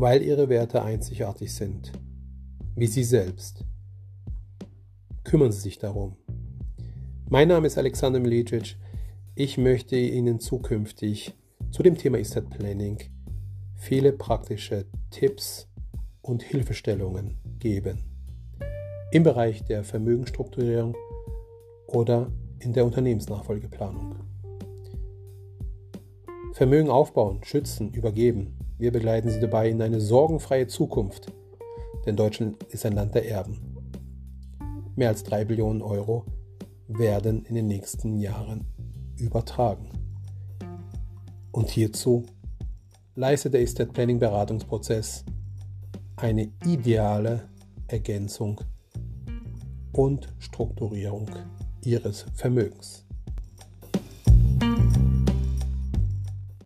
weil ihre Werte einzigartig sind, wie sie selbst. Kümmern Sie sich darum. Mein Name ist Alexander Milicic. Ich möchte Ihnen zukünftig zu dem Thema Estate Planning viele praktische Tipps und Hilfestellungen geben. Im Bereich der Vermögensstrukturierung oder in der Unternehmensnachfolgeplanung. Vermögen aufbauen, schützen, übergeben. Wir begleiten Sie dabei in eine sorgenfreie Zukunft, denn Deutschland ist ein Land der Erben. Mehr als 3 Billionen Euro werden in den nächsten Jahren übertragen. Und hierzu leistet der Estate Planning Beratungsprozess eine ideale Ergänzung und Strukturierung Ihres Vermögens.